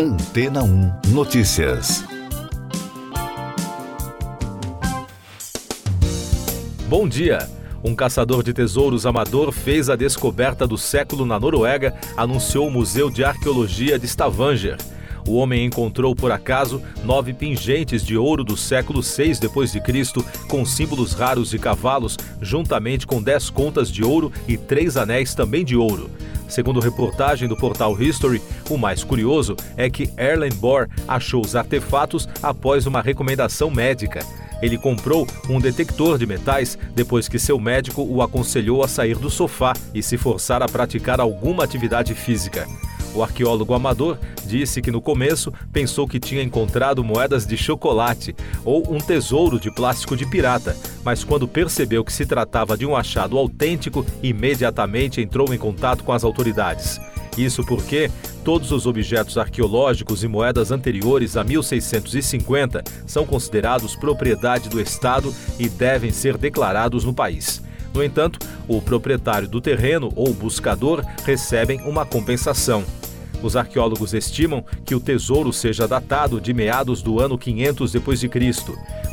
Antena 1 Notícias. Bom dia. Um caçador de tesouros amador fez a descoberta do século na Noruega, anunciou o Museu de Arqueologia de Stavanger. O homem encontrou por acaso nove pingentes de ouro do século VI d.C., com símbolos raros de cavalos, juntamente com dez contas de ouro e três anéis também de ouro. Segundo reportagem do portal History, o mais curioso é que Erlen Bohr achou os artefatos após uma recomendação médica. Ele comprou um detector de metais depois que seu médico o aconselhou a sair do sofá e se forçar a praticar alguma atividade física. O arqueólogo amador disse que no começo pensou que tinha encontrado moedas de chocolate ou um tesouro de plástico de pirata, mas quando percebeu que se tratava de um achado autêntico, imediatamente entrou em contato com as autoridades. Isso porque todos os objetos arqueológicos e moedas anteriores a 1650 são considerados propriedade do Estado e devem ser declarados no país. No entanto, o proprietário do terreno ou buscador recebem uma compensação. Os arqueólogos estimam que o tesouro seja datado de meados do ano 500 d.C.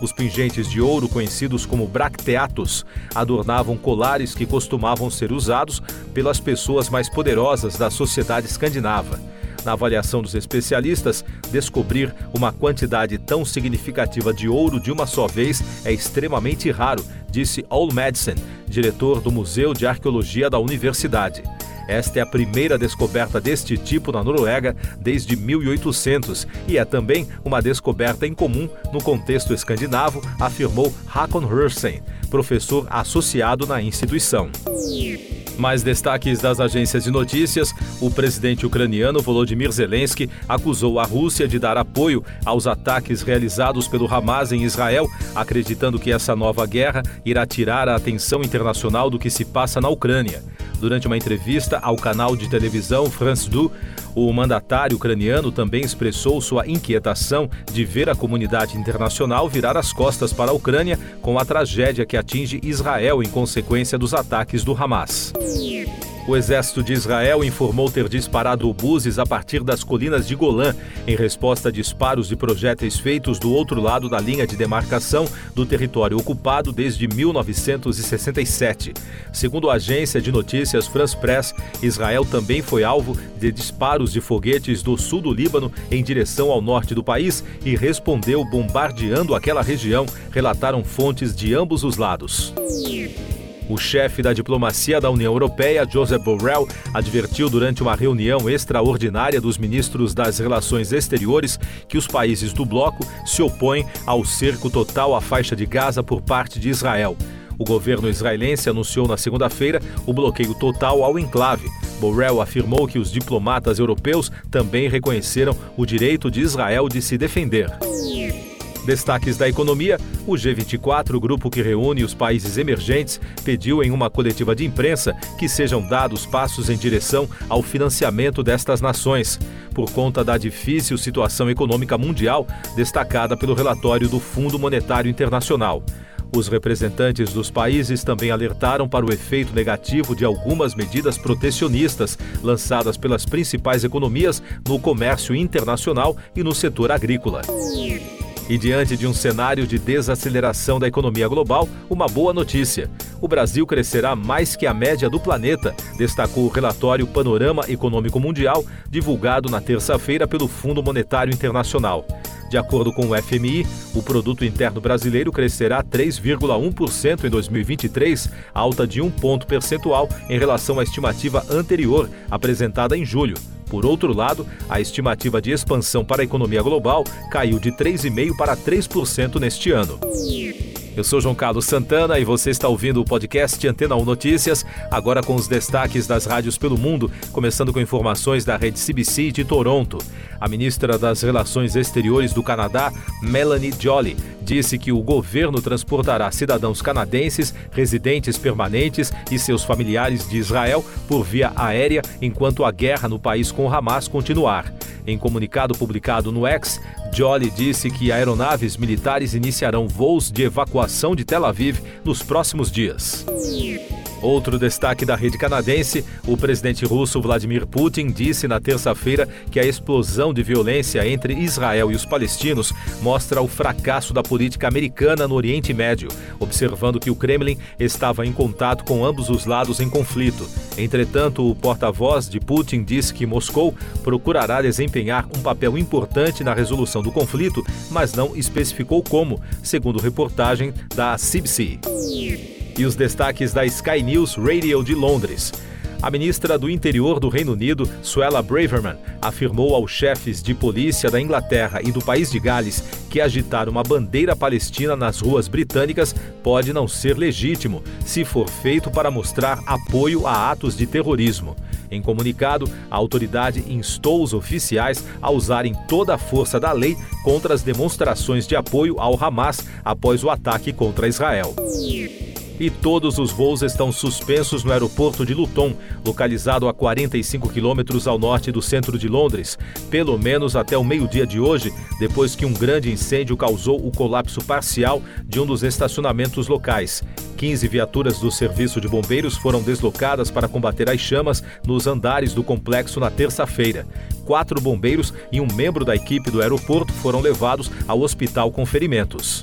Os pingentes de ouro, conhecidos como bracteatos, adornavam colares que costumavam ser usados pelas pessoas mais poderosas da sociedade escandinava. Na avaliação dos especialistas, descobrir uma quantidade tão significativa de ouro de uma só vez é extremamente raro, disse Ol Madsen, diretor do Museu de Arqueologia da Universidade. Esta é a primeira descoberta deste tipo na Noruega desde 1800 e é também uma descoberta incomum no contexto escandinavo, afirmou Hakon Hursen, professor associado na instituição. Mais destaques das agências de notícias: o presidente ucraniano Volodymyr Zelensky acusou a Rússia de dar apoio aos ataques realizados pelo Hamas em Israel, acreditando que essa nova guerra irá tirar a atenção internacional do que se passa na Ucrânia. Durante uma entrevista ao canal de televisão France 2, o mandatário ucraniano também expressou sua inquietação de ver a comunidade internacional virar as costas para a Ucrânia com a tragédia que atinge Israel em consequência dos ataques do Hamas. O exército de Israel informou ter disparado obuses a partir das colinas de Golã, em resposta a disparos de projéteis feitos do outro lado da linha de demarcação do território ocupado desde 1967. Segundo a agência de notícias France Press, Israel também foi alvo de disparos de foguetes do sul do Líbano em direção ao norte do país e respondeu bombardeando aquela região, relataram fontes de ambos os lados. O chefe da diplomacia da União Europeia, Josep Borrell, advertiu durante uma reunião extraordinária dos ministros das Relações Exteriores que os países do bloco se opõem ao cerco total à faixa de Gaza por parte de Israel. O governo israelense anunciou na segunda-feira o bloqueio total ao enclave. Borrell afirmou que os diplomatas europeus também reconheceram o direito de Israel de se defender. Destaques da economia: o G24, grupo que reúne os países emergentes, pediu em uma coletiva de imprensa que sejam dados passos em direção ao financiamento destas nações, por conta da difícil situação econômica mundial destacada pelo relatório do Fundo Monetário Internacional. Os representantes dos países também alertaram para o efeito negativo de algumas medidas protecionistas lançadas pelas principais economias no comércio internacional e no setor agrícola. E diante de um cenário de desaceleração da economia global, uma boa notícia. O Brasil crescerá mais que a média do planeta, destacou o relatório Panorama Econômico Mundial, divulgado na terça-feira pelo Fundo Monetário Internacional. De acordo com o FMI, o produto interno brasileiro crescerá 3,1% em 2023, alta de um ponto percentual em relação à estimativa anterior, apresentada em julho. Por outro lado, a estimativa de expansão para a economia global caiu de 3,5% para 3% neste ano. Eu sou João Carlos Santana e você está ouvindo o podcast Antena 1 Notícias, agora com os destaques das rádios pelo mundo, começando com informações da rede CBC de Toronto. A ministra das Relações Exteriores do Canadá, Melanie Joly, disse que o governo transportará cidadãos canadenses, residentes permanentes e seus familiares de Israel por via aérea enquanto a guerra no país com Hamas continuar. Em comunicado publicado no X, Jolly disse que aeronaves militares iniciarão voos de evacuação de Tel Aviv nos próximos dias. Outro destaque da rede canadense: o presidente russo Vladimir Putin disse na terça-feira que a explosão de violência entre Israel e os palestinos mostra o fracasso da política americana no Oriente Médio, observando que o Kremlin estava em contato com ambos os lados em conflito. Entretanto, o porta-voz de Putin disse que Moscou procurará desempenhar um papel importante na resolução do conflito, mas não especificou como, segundo reportagem da CBC. E os destaques da Sky News Radio de Londres. A ministra do Interior do Reino Unido, Suella Braverman, afirmou aos chefes de polícia da Inglaterra e do país de Gales que agitar uma bandeira palestina nas ruas britânicas pode não ser legítimo, se for feito para mostrar apoio a atos de terrorismo. Em comunicado, a autoridade instou os oficiais a usarem toda a força da lei contra as demonstrações de apoio ao Hamas após o ataque contra Israel e todos os voos estão suspensos no aeroporto de Luton, localizado a 45 quilômetros ao norte do centro de Londres, pelo menos até o meio-dia de hoje, depois que um grande incêndio causou o colapso parcial de um dos estacionamentos locais. 15 viaturas do Serviço de Bombeiros foram deslocadas para combater as chamas nos andares do complexo na terça-feira. Quatro bombeiros e um membro da equipe do aeroporto foram levados ao hospital com ferimentos.